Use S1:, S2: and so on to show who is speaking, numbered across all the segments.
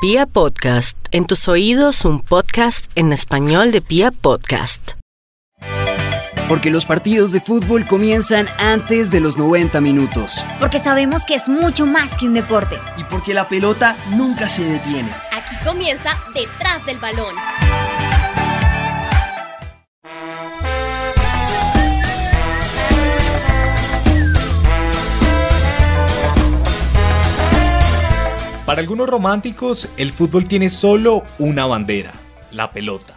S1: Pia Podcast, en tus oídos un podcast en español de Pia Podcast.
S2: Porque los partidos de fútbol comienzan antes de los 90 minutos.
S3: Porque sabemos que es mucho más que un deporte.
S4: Y porque la pelota nunca se detiene.
S5: Aquí comienza Detrás del Balón.
S6: Para algunos románticos, el fútbol tiene solo una bandera, la pelota.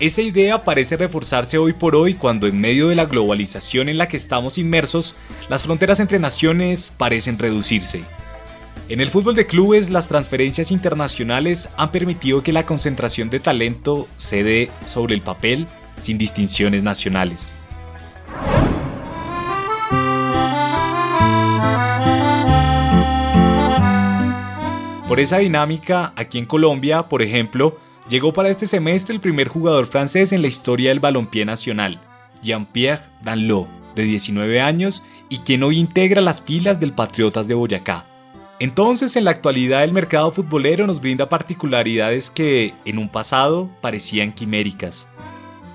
S6: Esa idea parece reforzarse hoy por hoy cuando en medio de la globalización en la que estamos inmersos, las fronteras entre naciones parecen reducirse. En el fútbol de clubes, las transferencias internacionales han permitido que la concentración de talento se dé sobre el papel sin distinciones nacionales. Por esa dinámica, aquí en Colombia, por ejemplo, llegó para este semestre el primer jugador francés en la historia del balompié nacional, Jean-Pierre Danlot, de 19 años y quien hoy integra las filas del Patriotas de Boyacá. Entonces, en la actualidad el mercado futbolero nos brinda particularidades que, en un pasado, parecían quiméricas.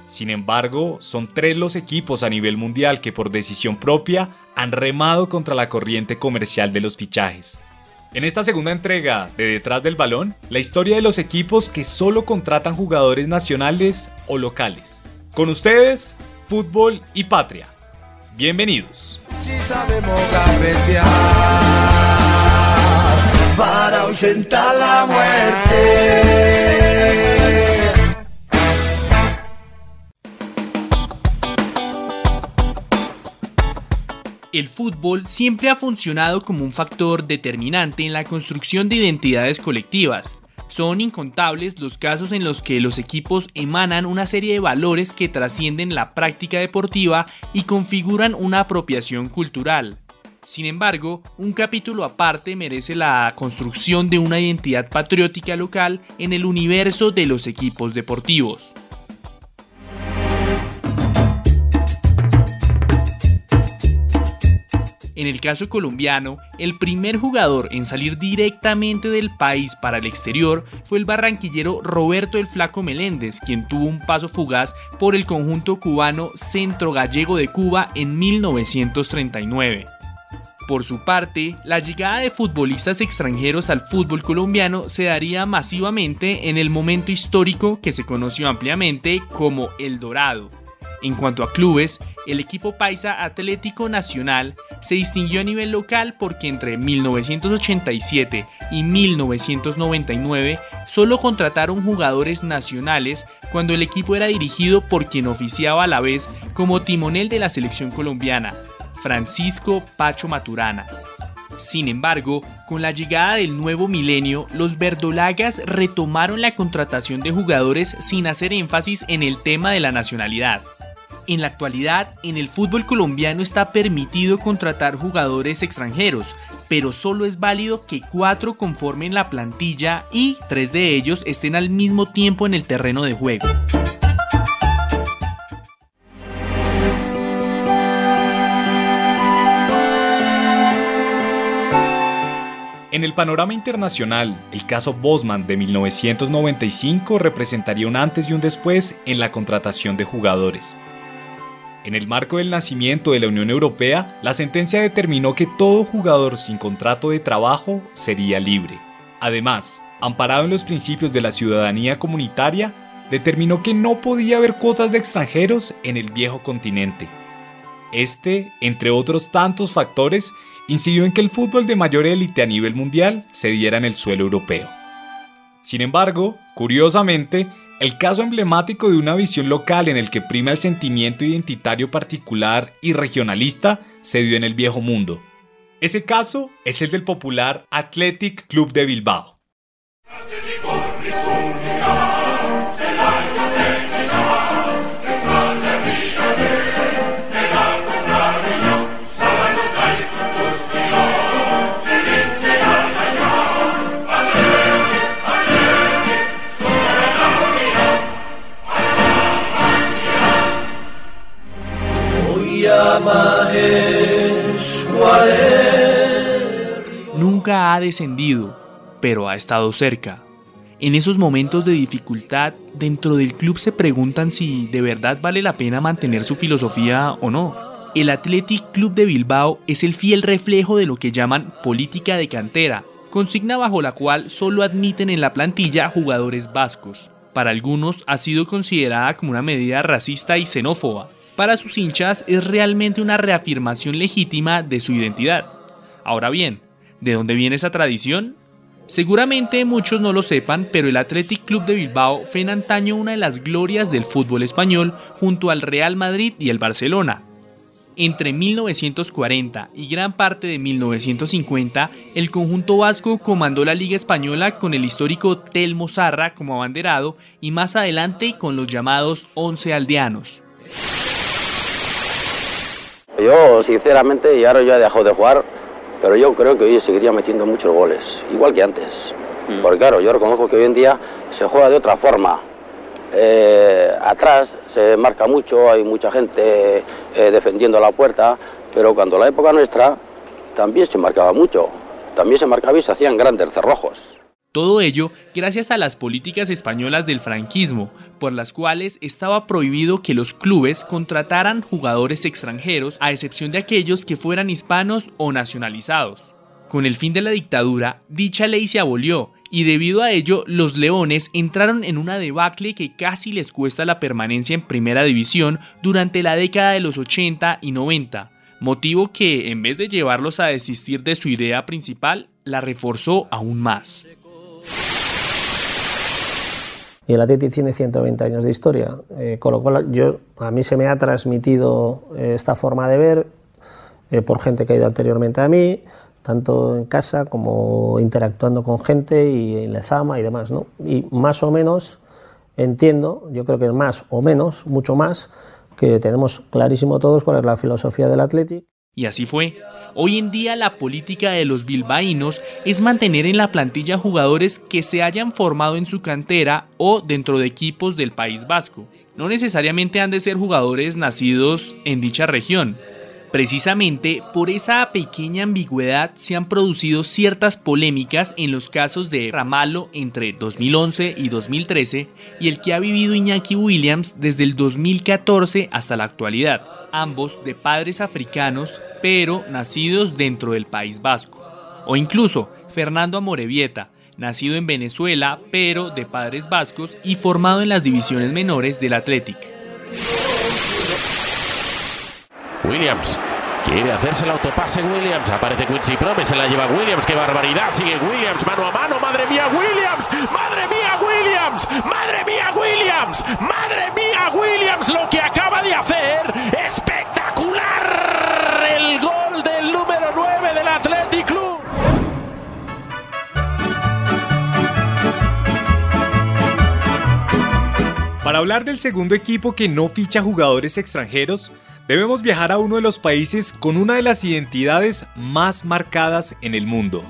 S6: Sin embargo, son tres los equipos a nivel mundial que por decisión propia han remado contra la corriente comercial de los fichajes. En esta segunda entrega de Detrás del Balón, la historia de los equipos que solo contratan jugadores nacionales o locales. Con ustedes, Fútbol y Patria. Bienvenidos.
S7: sabemos para la muerte.
S8: El fútbol siempre ha funcionado como un factor determinante en la construcción de identidades colectivas. Son incontables los casos en los que los equipos emanan una serie de valores que trascienden la práctica deportiva y configuran una apropiación cultural. Sin embargo, un capítulo aparte merece la construcción de una identidad patriótica local en el universo de los equipos deportivos. En el caso colombiano, el primer jugador en salir directamente del país para el exterior fue el barranquillero Roberto el Flaco Meléndez, quien tuvo un paso fugaz por el conjunto cubano Centro Gallego de Cuba en 1939. Por su parte, la llegada de futbolistas extranjeros al fútbol colombiano se daría masivamente en el momento histórico que se conoció ampliamente como El Dorado, en cuanto a clubes, el equipo paisa Atlético Nacional se distinguió a nivel local porque entre 1987 y 1999 solo contrataron jugadores nacionales cuando el equipo era dirigido por quien oficiaba a la vez como timonel de la selección colombiana, Francisco Pacho Maturana. Sin embargo, con la llegada del nuevo milenio, los verdolagas retomaron la contratación de jugadores sin hacer énfasis en el tema de la nacionalidad. En la actualidad, en el fútbol colombiano está permitido contratar jugadores extranjeros, pero solo es válido que cuatro conformen la plantilla y tres de ellos estén al mismo tiempo en el terreno de juego.
S6: En el panorama internacional, el caso Bosman de 1995 representaría un antes y un después en la contratación de jugadores. En el marco del nacimiento de la Unión Europea, la sentencia determinó que todo jugador sin contrato de trabajo sería libre. Además, amparado en los principios de la ciudadanía comunitaria, determinó que no podía haber cuotas de extranjeros en el viejo continente. Este, entre otros tantos factores, incidió en que el fútbol de mayor élite a nivel mundial se diera en el suelo europeo. Sin embargo, curiosamente, el caso emblemático de una visión local en el que prima el sentimiento identitario particular y regionalista se dio en el viejo mundo. Ese caso es el del popular Athletic Club de Bilbao.
S8: Nunca ha descendido, pero ha estado cerca. En esos momentos de dificultad, dentro del club se preguntan si de verdad vale la pena mantener su filosofía o no. El Athletic Club de Bilbao es el fiel reflejo de lo que llaman política de cantera, consigna bajo la cual solo admiten en la plantilla jugadores vascos. Para algunos ha sido considerada como una medida racista y xenófoba. Para sus hinchas es realmente una reafirmación legítima de su identidad. Ahora bien, ¿de dónde viene esa tradición? Seguramente muchos no lo sepan, pero el Athletic Club de Bilbao fue en antaño una de las glorias del fútbol español junto al Real Madrid y el Barcelona. Entre 1940 y gran parte de 1950, el conjunto vasco comandó la Liga Española con el histórico Telmo Zarra como abanderado y más adelante con los llamados Once Aldeanos.
S9: Yo, sinceramente, y ahora ya he dejado de jugar, pero yo creo que hoy seguiría metiendo muchos goles, igual que antes. Mm. Porque claro, yo reconozco que hoy en día se juega de otra forma. Eh, atrás se marca mucho, hay mucha gente eh, defendiendo la puerta, pero cuando la época nuestra también se marcaba mucho, también se marcaba y se hacían grandes cerrojos.
S8: Todo ello gracias a las políticas españolas del franquismo, por las cuales estaba prohibido que los clubes contrataran jugadores extranjeros a excepción de aquellos que fueran hispanos o nacionalizados. Con el fin de la dictadura, dicha ley se abolió y debido a ello los Leones entraron en una debacle que casi les cuesta la permanencia en primera división durante la década de los 80 y 90, motivo que en vez de llevarlos a desistir de su idea principal, la reforzó aún más.
S10: Y el Atleti tiene 120 años de historia, eh, con lo cual yo, a mí se me ha transmitido eh, esta forma de ver eh, por gente que ha ido anteriormente a mí, tanto en casa como interactuando con gente y en Lezama y demás. ¿no? Y más o menos entiendo, yo creo que más o menos, mucho más, que tenemos clarísimo todos cuál es la filosofía del Atleti.
S8: Y así fue. Hoy en día la política de los bilbaínos es mantener en la plantilla jugadores que se hayan formado en su cantera o dentro de equipos del País Vasco. No necesariamente han de ser jugadores nacidos en dicha región. Precisamente por esa pequeña ambigüedad se han producido ciertas polémicas en los casos de Ramalo entre 2011 y 2013 y el que ha vivido Iñaki Williams desde el 2014 hasta la actualidad, ambos de padres africanos pero nacidos dentro del País Vasco. O incluso Fernando Amorebieta, nacido en Venezuela, pero de padres vascos y formado en las divisiones menores del Athletic.
S11: Williams. Quiere hacerse el autopase Williams, aparece Quincy Promes, se la lleva Williams, qué barbaridad, sigue Williams, mano a mano, madre mía Williams, madre mía Williams, madre mía Williams, madre mía Williams, lo que acaba de hacer, espectacular. El gol del número 9 del Athletic Club.
S6: Para hablar del segundo equipo que no ficha jugadores extranjeros, debemos viajar a uno de los países con una de las identidades más marcadas en el mundo.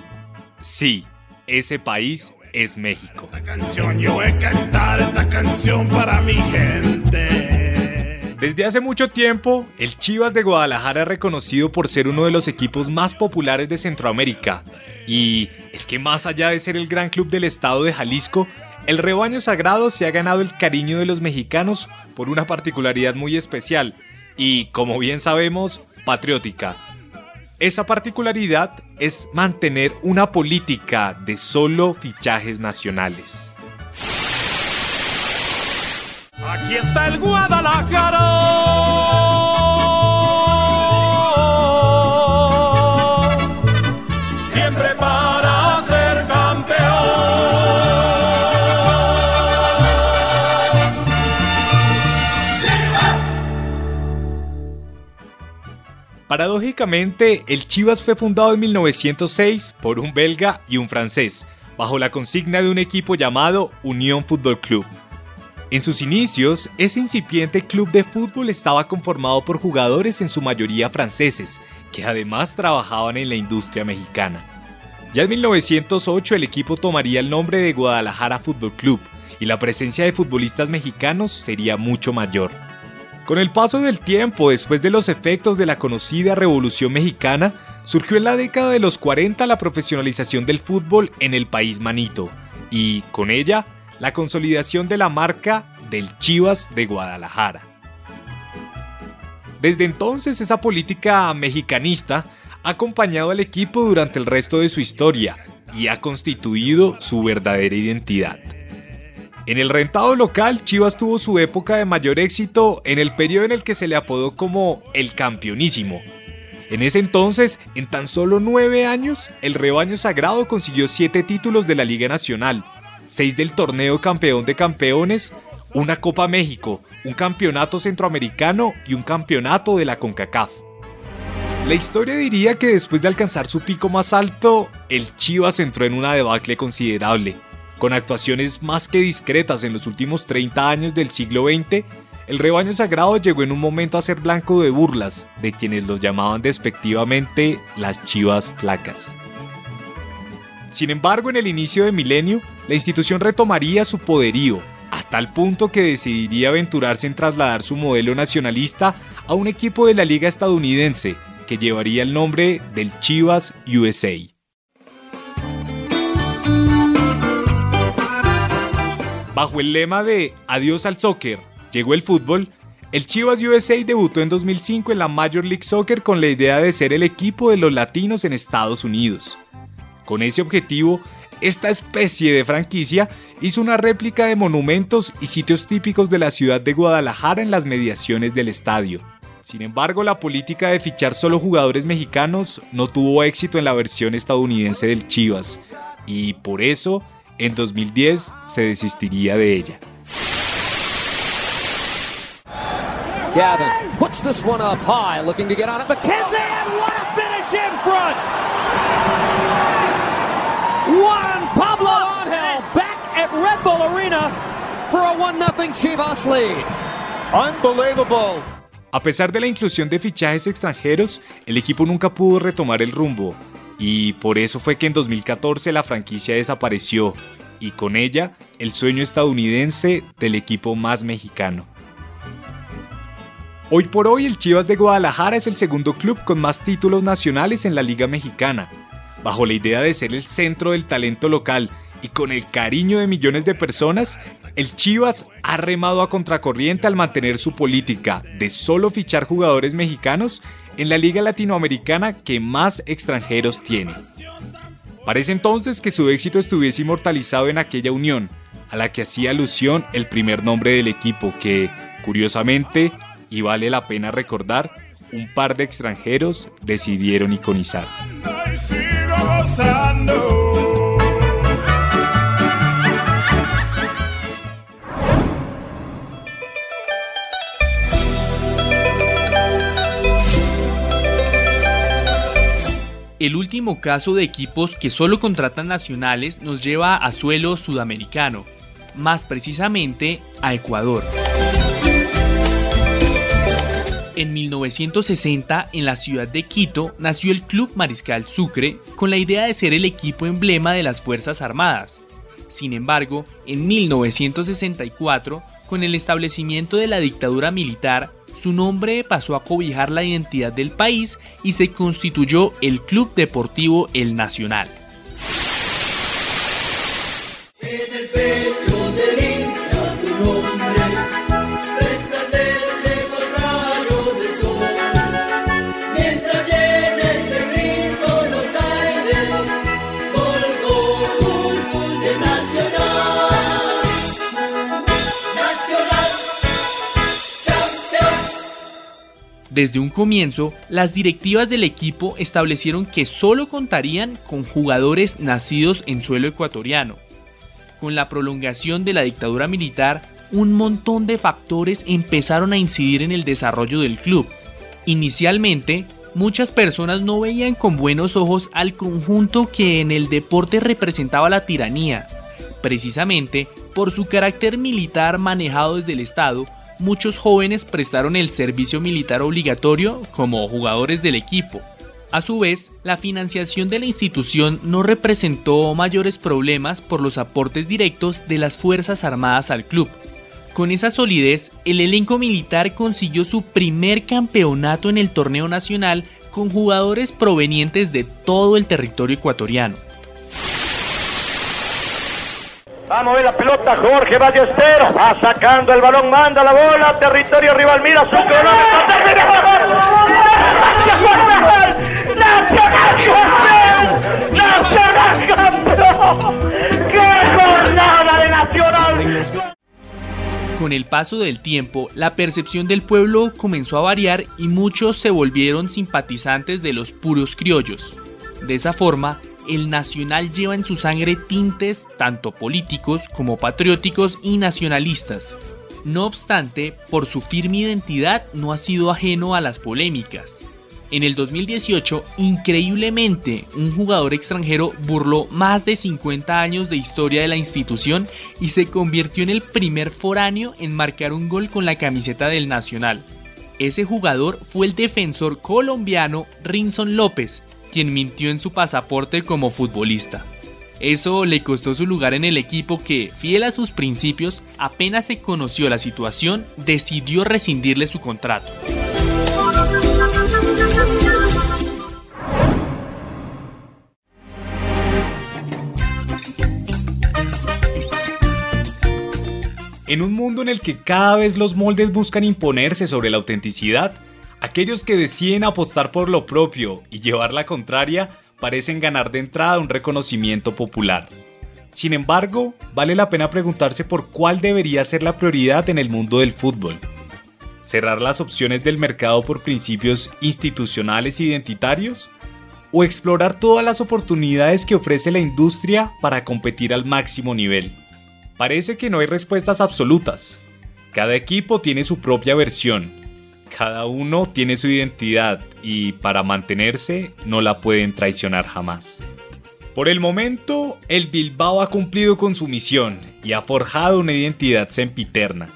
S6: Sí, ese país es México.
S7: Esta canción, yo voy a cantar esta canción para mi gente.
S6: Desde hace mucho tiempo, el Chivas de Guadalajara es reconocido por ser uno de los equipos más populares de Centroamérica. Y es que más allá de ser el gran club del estado de Jalisco, el rebaño sagrado se ha ganado el cariño de los mexicanos por una particularidad muy especial y, como bien sabemos, patriótica. Esa particularidad es mantener una política de solo fichajes nacionales.
S7: Aquí está el Guadalajara.
S6: Paradójicamente, el Chivas fue fundado en 1906 por un belga y un francés, bajo la consigna de un equipo llamado Unión Fútbol Club. En sus inicios, ese incipiente club de fútbol estaba conformado por jugadores en su mayoría franceses, que además trabajaban en la industria mexicana. Ya en 1908 el equipo tomaría el nombre de Guadalajara Fútbol Club y la presencia de futbolistas mexicanos sería mucho mayor. Con el paso del tiempo, después de los efectos de la conocida Revolución Mexicana, surgió en la década de los 40 la profesionalización del fútbol en el país manito, y, con ella, la consolidación de la marca del Chivas de Guadalajara. Desde entonces esa política mexicanista ha acompañado al equipo durante el resto de su historia y ha constituido su verdadera identidad. En el rentado local, Chivas tuvo su época de mayor éxito en el periodo en el que se le apodó como el campeonísimo. En ese entonces, en tan solo nueve años, el rebaño sagrado consiguió siete títulos de la Liga Nacional, seis del torneo campeón de campeones, una Copa México, un campeonato centroamericano y un campeonato de la CONCACAF. La historia diría que después de alcanzar su pico más alto, el Chivas entró en una debacle considerable. Con actuaciones más que discretas en los últimos 30 años del siglo XX, el rebaño sagrado llegó en un momento a ser blanco de burlas de quienes los llamaban despectivamente las chivas flacas. Sin embargo, en el inicio de milenio, la institución retomaría su poderío, a tal punto que decidiría aventurarse en trasladar su modelo nacionalista a un equipo de la liga estadounidense que llevaría el nombre del Chivas USA. Bajo el lema de Adiós al soccer, llegó el fútbol, el Chivas USA debutó en 2005 en la Major League Soccer con la idea de ser el equipo de los latinos en Estados Unidos. Con ese objetivo, esta especie de franquicia hizo una réplica de monumentos y sitios típicos de la ciudad de Guadalajara en las mediaciones del estadio. Sin embargo, la política de fichar solo jugadores mexicanos no tuvo éxito en la versión estadounidense del Chivas, y por eso en 2010 se desistiría de ella.
S12: Gavin puts this one up high, looking to get on it. McKenzie, and what a finish in front! Juan Pablo Angel back at Red Bull Arena for a 1-0 Chivas lead.
S7: Unbelievable.
S6: A pesar de la inclusión de fichajes extranjeros, el equipo nunca pudo retomar el rumbo y por eso fue que en 2014 la franquicia desapareció y con ella el sueño estadounidense del equipo más mexicano. Hoy por hoy el Chivas de Guadalajara es el segundo club con más títulos nacionales en la Liga Mexicana, bajo la idea de ser el centro del talento local y con el cariño de millones de personas, el Chivas ha remado a contracorriente al mantener su política de solo fichar jugadores mexicanos en la liga latinoamericana que más extranjeros tiene. Parece entonces que su éxito estuviese inmortalizado en aquella unión, a la que hacía alusión el primer nombre del equipo que, curiosamente, y vale la pena recordar, un par de extranjeros decidieron iconizar.
S8: El último caso de equipos que solo contratan nacionales nos lleva a suelo sudamericano, más precisamente a Ecuador. En 1960, en la ciudad de Quito, nació el Club Mariscal Sucre con la idea de ser el equipo emblema de las Fuerzas Armadas. Sin embargo, en 1964, con el establecimiento de la dictadura militar, su nombre pasó a cobijar la identidad del país y se constituyó el Club Deportivo El Nacional. Desde un comienzo, las directivas del equipo establecieron que solo contarían con jugadores nacidos en suelo ecuatoriano. Con la prolongación de la dictadura militar, un montón de factores empezaron a incidir en el desarrollo del club. Inicialmente, muchas personas no veían con buenos ojos al conjunto que en el deporte representaba la tiranía, precisamente por su carácter militar manejado desde el Estado muchos jóvenes prestaron el servicio militar obligatorio como jugadores del equipo. A su vez, la financiación de la institución no representó mayores problemas por los aportes directos de las Fuerzas Armadas al club. Con esa solidez, el elenco militar consiguió su primer campeonato en el torneo nacional con jugadores provenientes de todo el territorio ecuatoriano.
S13: Vamos a ver la pelota, Jorge Ballesteros va sacando el balón, manda la bola, territorio rival, mira su ¡Nacional ¡Nacional campeón! ¡Qué jornada de Nacional!
S8: Con el paso del tiempo, la percepción del pueblo comenzó a variar y muchos se volvieron simpatizantes de los puros criollos. De esa forma, el nacional lleva en su sangre tintes tanto políticos como patrióticos y nacionalistas. No obstante, por su firme identidad no ha sido ajeno a las polémicas. En el 2018, increíblemente, un jugador extranjero burló más de 50 años de historia de la institución y se convirtió en el primer foráneo en marcar un gol con la camiseta del Nacional. Ese jugador fue el defensor colombiano Rinson López, mintió en su pasaporte como futbolista. Eso le costó su lugar en el equipo que, fiel a sus principios, apenas se conoció la situación, decidió rescindirle su contrato.
S6: En un mundo en el que cada vez los moldes buscan imponerse sobre la autenticidad, aquellos que deciden apostar por lo propio y llevar la contraria parecen ganar de entrada un reconocimiento popular. Sin embargo, vale la pena preguntarse por cuál debería ser la prioridad en el mundo del fútbol. ¿Cerrar las opciones del mercado por principios institucionales identitarios? ¿O explorar todas las oportunidades que ofrece la industria para competir al máximo nivel? Parece que no hay respuestas absolutas. Cada equipo tiene su propia versión. Cada uno tiene su identidad y para mantenerse no la pueden traicionar jamás. Por el momento, el Bilbao ha cumplido con su misión y ha forjado una identidad sempiterna.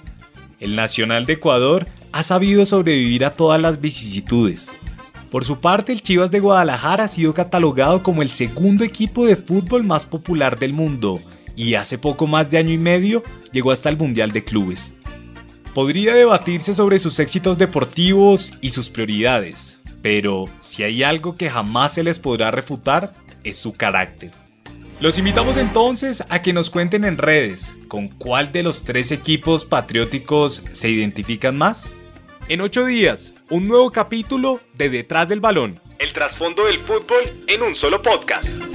S6: El Nacional de Ecuador ha sabido sobrevivir a todas las vicisitudes. Por su parte, el Chivas de Guadalajara ha sido catalogado como el segundo equipo de fútbol más popular del mundo y hace poco más de año y medio llegó hasta el Mundial de Clubes. Podría debatirse sobre sus éxitos deportivos y sus prioridades, pero si hay algo que jamás se les podrá refutar, es su carácter. Los invitamos entonces a que nos cuenten en redes con cuál de los tres equipos patrióticos se identifican más. En ocho días, un nuevo capítulo de Detrás del Balón.
S14: El trasfondo del fútbol en un solo podcast.